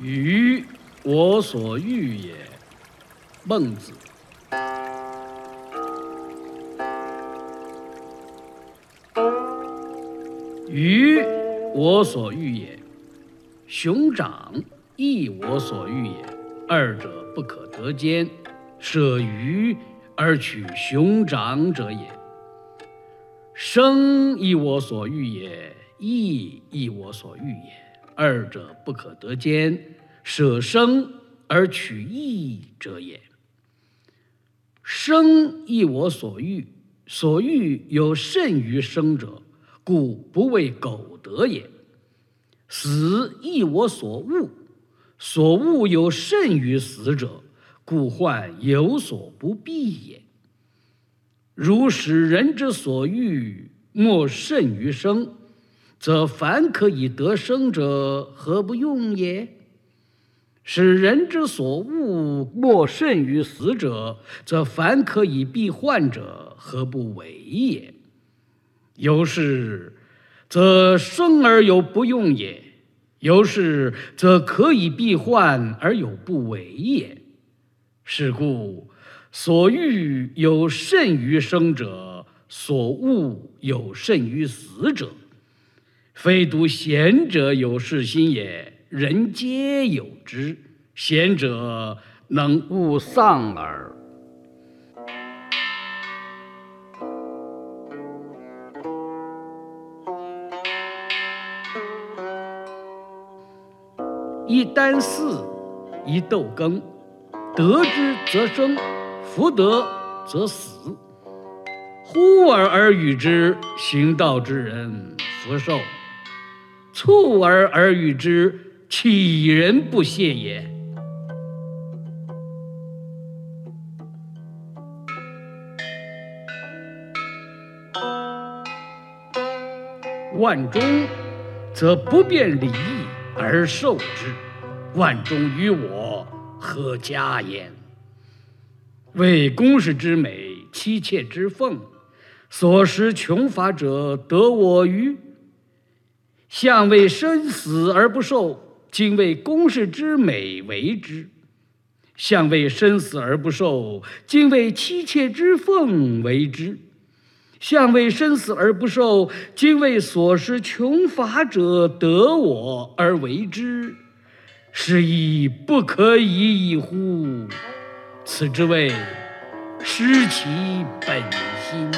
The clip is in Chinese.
予，我所欲也。孟子。予，我所欲也。熊掌，亦我所欲也。二者不可得兼，舍予而取熊掌者也。生，亦我所欲也；义，亦我所欲也。二者不可得兼，舍生而取义者也。生，亦我所欲，所欲有甚于生者，故不为苟得也。死，亦我所恶，所恶有甚于死者，故患有所不避也。如使人之所欲莫甚于生，则凡可以得生者，何不用也？使人之所恶莫甚于死者，则凡可以避患者，何不为也？由是，则生而有不用也；由是，则可以避患而有不为也。是故，所欲有甚于生者，所恶有甚于死者。非独贤者有是心也。人皆有之，贤者能勿丧耳。一箪食，一豆羹，得之则生，弗得则死。呼而而与之，行道之人弗受；蹴而而与之。岂人不谢也？万中，则不辩礼义而受之；万中于我，何加焉？为公室之美，妻妾之奉，所食穷乏者，得我与？相为生死而不受。今为公室之美为之，相为生死而不受；今为妻妾之奉为之，相为生死而不受；今为所食穷乏者得我而为之，是亦不可以已乎？此之谓失其本心。